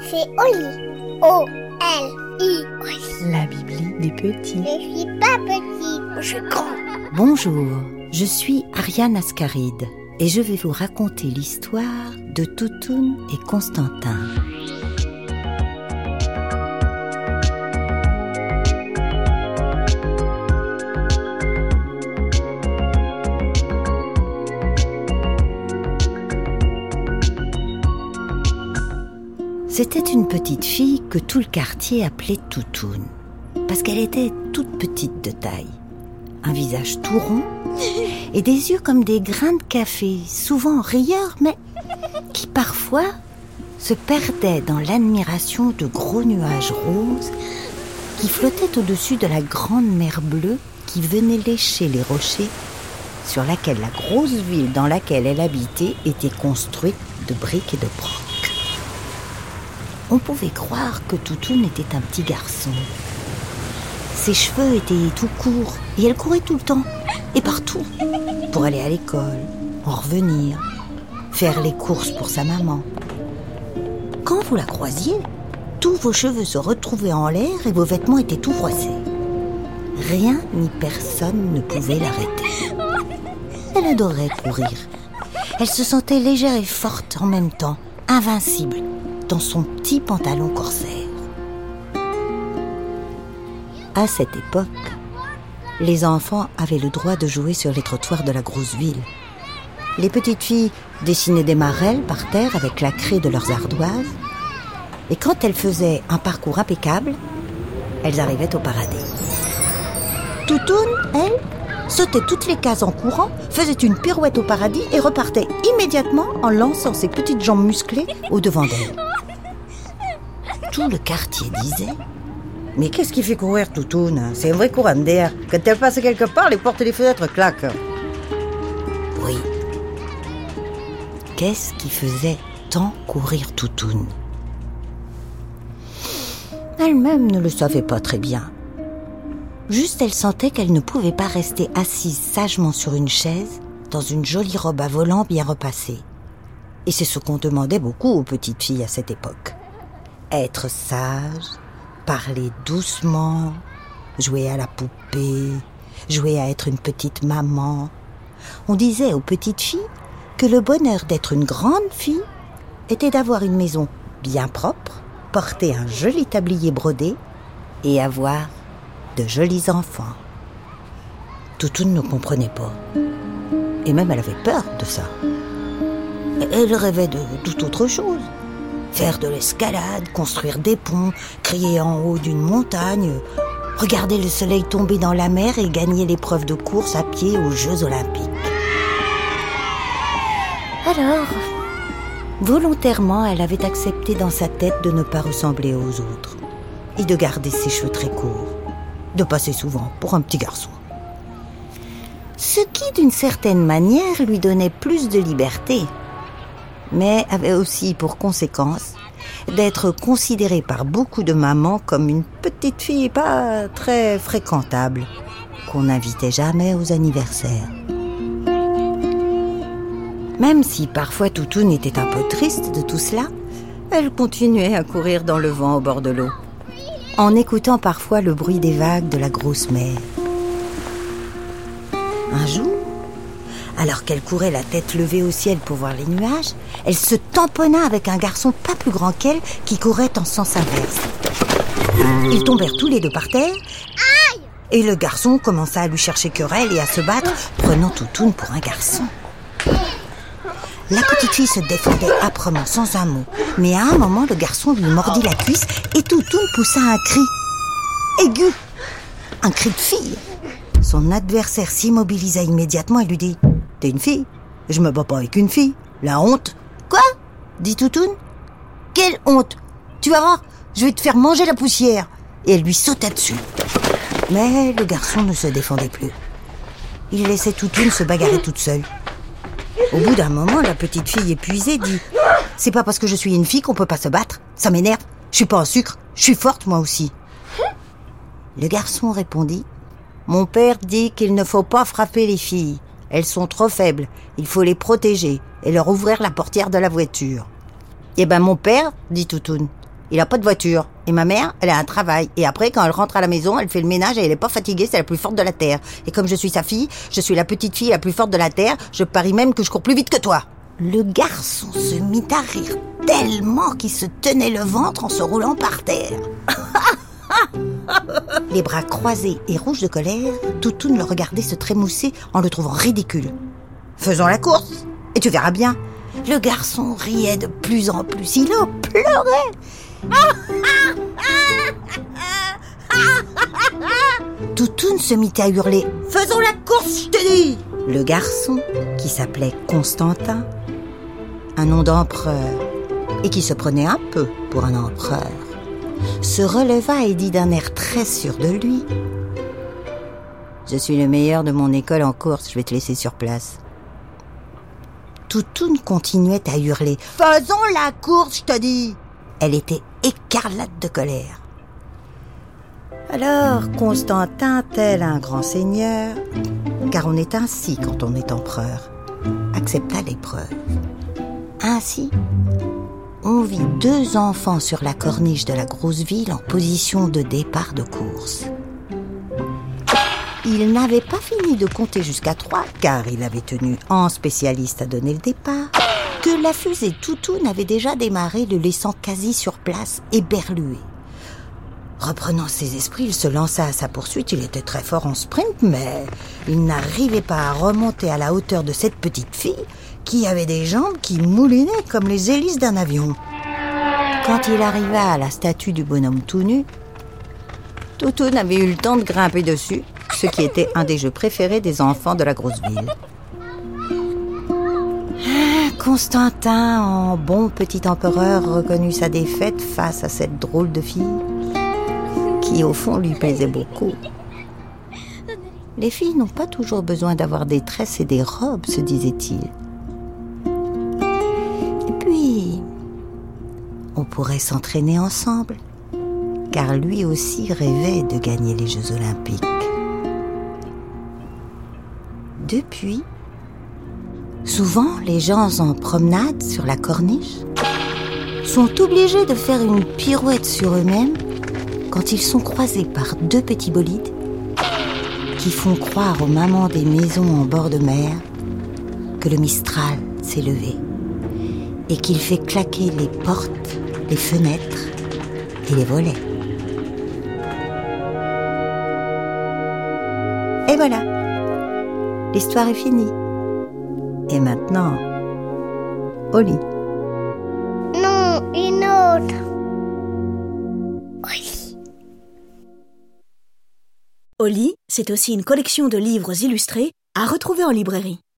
C'est Oli. O-L-I. La Bibli des petits. Je suis pas petit, je suis grand. Bonjour, je suis Ariane Ascaride et je vais vous raconter l'histoire de Toutoun et Constantin. C'était une petite fille que tout le quartier appelait Toutoun, parce qu'elle était toute petite de taille, un visage tout rond et des yeux comme des grains de café, souvent rieurs, mais qui parfois se perdaient dans l'admiration de gros nuages roses qui flottaient au-dessus de la grande mer bleue qui venait lécher les rochers sur laquelle la grosse ville dans laquelle elle habitait était construite de briques et de brocs. On pouvait croire que Toutoun était un petit garçon. Ses cheveux étaient tout courts et elle courait tout le temps et partout pour aller à l'école, en revenir, faire les courses pour sa maman. Quand vous la croisiez, tous vos cheveux se retrouvaient en l'air et vos vêtements étaient tout froissés. Rien ni personne ne pouvait l'arrêter. Elle adorait courir. Elle se sentait légère et forte en même temps, invincible, dans son petit pantalon corsaire. À cette époque, les enfants avaient le droit de jouer sur les trottoirs de la grosse ville. Les petites filles dessinaient des marelles par terre avec la craie de leurs ardoises. Et quand elles faisaient un parcours impeccable, elles arrivaient au paradis. Toutoun, elle, sautait toutes les cases en courant, faisait une pirouette au paradis et repartait immédiatement en lançant ses petites jambes musclées au devant d'elle. Tout le quartier disait Mais qu'est-ce qui fait courir Toutoun C'est un vrai courant d'air. Quand elle passe quelque part, les portes et les fenêtres claquent. Oui. Qu'est-ce qui faisait tant courir Toutoun Elle-même ne le savait pas très bien. Juste elle sentait qu'elle ne pouvait pas rester assise sagement sur une chaise dans une jolie robe à volant bien repassée. Et c'est ce qu'on demandait beaucoup aux petites filles à cette époque. Être sage, parler doucement, jouer à la poupée, jouer à être une petite maman. On disait aux petites filles que le bonheur d'être une grande fille était d'avoir une maison bien propre, porter un joli tablier brodé et avoir de jolis enfants. Toutoun ne comprenait pas. Et même elle avait peur de ça. Elle rêvait de tout autre chose. Faire de l'escalade, construire des ponts, crier en haut d'une montagne, regarder le soleil tomber dans la mer et gagner l'épreuve de course à pied aux Jeux olympiques. Alors, volontairement, elle avait accepté dans sa tête de ne pas ressembler aux autres et de garder ses cheveux très courts, de passer souvent pour un petit garçon. Ce qui, d'une certaine manière, lui donnait plus de liberté, mais avait aussi pour conséquence d'être considérée par beaucoup de mamans comme une petite fille pas très fréquentable, qu'on n'invitait jamais aux anniversaires. Même si parfois Toutoun était un peu triste de tout cela, elle continuait à courir dans le vent au bord de l'eau, en écoutant parfois le bruit des vagues de la grosse mer. Un jour, alors qu'elle courait la tête levée au ciel pour voir les nuages, elle se tamponna avec un garçon pas plus grand qu'elle qui courait en sens inverse. Ils tombèrent tous les deux par terre. Et le garçon commença à lui chercher querelle et à se battre, prenant Toutoun pour un garçon. La petite fille se défendait âprement, sans un mot. Mais à un moment, le garçon lui mordit la cuisse et Toutoun poussa un cri. Aigu Un cri de fille Son adversaire s'immobilisa immédiatement et lui dit T'es une fille Je me bats pas avec une fille. La honte Quoi? Dit Toutoun. Quelle honte? Tu vas voir, je vais te faire manger la poussière. Et elle lui sauta dessus. Mais le garçon ne se défendait plus. Il laissait Toutoun se bagarrer toute seule. Au bout d'un moment, la petite fille épuisée dit C'est pas parce que je suis une fille qu'on peut pas se battre. Ça m'énerve. Je suis pas en sucre. Je suis forte, moi aussi. Le garçon répondit Mon père dit qu'il ne faut pas frapper les filles. Elles sont trop faibles. Il faut les protéger et leur ouvrir la portière de la voiture. Eh ben, mon père, dit Toutoune, il a pas de voiture. Et ma mère, elle a un travail. Et après, quand elle rentre à la maison, elle fait le ménage et elle est pas fatiguée, c'est la plus forte de la Terre. Et comme je suis sa fille, je suis la petite fille la plus forte de la Terre, je parie même que je cours plus vite que toi. Le garçon se mit à rire tellement qu'il se tenait le ventre en se roulant par terre. Les bras croisés et rouges de colère, Toutoune le regardait se trémousser en le trouvant ridicule. Faisons la course, et tu verras bien. Le garçon riait de plus en plus, il en pleurait. Toutoune se mit à hurler. Faisons la course, je te dis Le garçon, qui s'appelait Constantin, un nom d'empereur, et qui se prenait un peu pour un empereur, se releva et dit d'un air très sûr de lui Je suis le meilleur de mon école en course, je vais te laisser sur place. Toutoune continuait à hurler Faisons la course, je te dis Elle était écarlate de colère. Alors Constantin, tel un grand seigneur, car on est ainsi quand on est empereur, accepta l'épreuve. Ainsi, on vit deux enfants sur la corniche de la grosse ville en position de départ de course. Il n'avait pas fini de compter jusqu'à trois, car il avait tenu en spécialiste à donner le départ, que la fusée Toutoune avait déjà démarré, le laissant quasi sur place, éberlué. Reprenant ses esprits, il se lança à sa poursuite. Il était très fort en sprint, mais il n'arrivait pas à remonter à la hauteur de cette petite fille qui avait des jambes qui moulinaient comme les hélices d'un avion. Quand il arriva à la statue du bonhomme tout nu, Toto n'avait eu le temps de grimper dessus, ce qui était un des jeux préférés des enfants de la grosse ville. Ah, Constantin, en bon petit empereur, reconnut sa défaite face à cette drôle de fille qui au fond lui plaisait beaucoup. Les filles n'ont pas toujours besoin d'avoir des tresses et des robes, se disait-il. On pourrait s'entraîner ensemble, car lui aussi rêvait de gagner les Jeux olympiques. Depuis, souvent les gens en promenade sur la corniche sont obligés de faire une pirouette sur eux-mêmes quand ils sont croisés par deux petits bolides qui font croire aux mamans des maisons en bord de mer que le Mistral s'est levé et qu'il fait claquer les portes, les fenêtres et les volets. Et voilà, l'histoire est finie. Et maintenant, au lit. Non, une autre. Oui. Oli, c'est aussi une collection de livres illustrés à retrouver en librairie.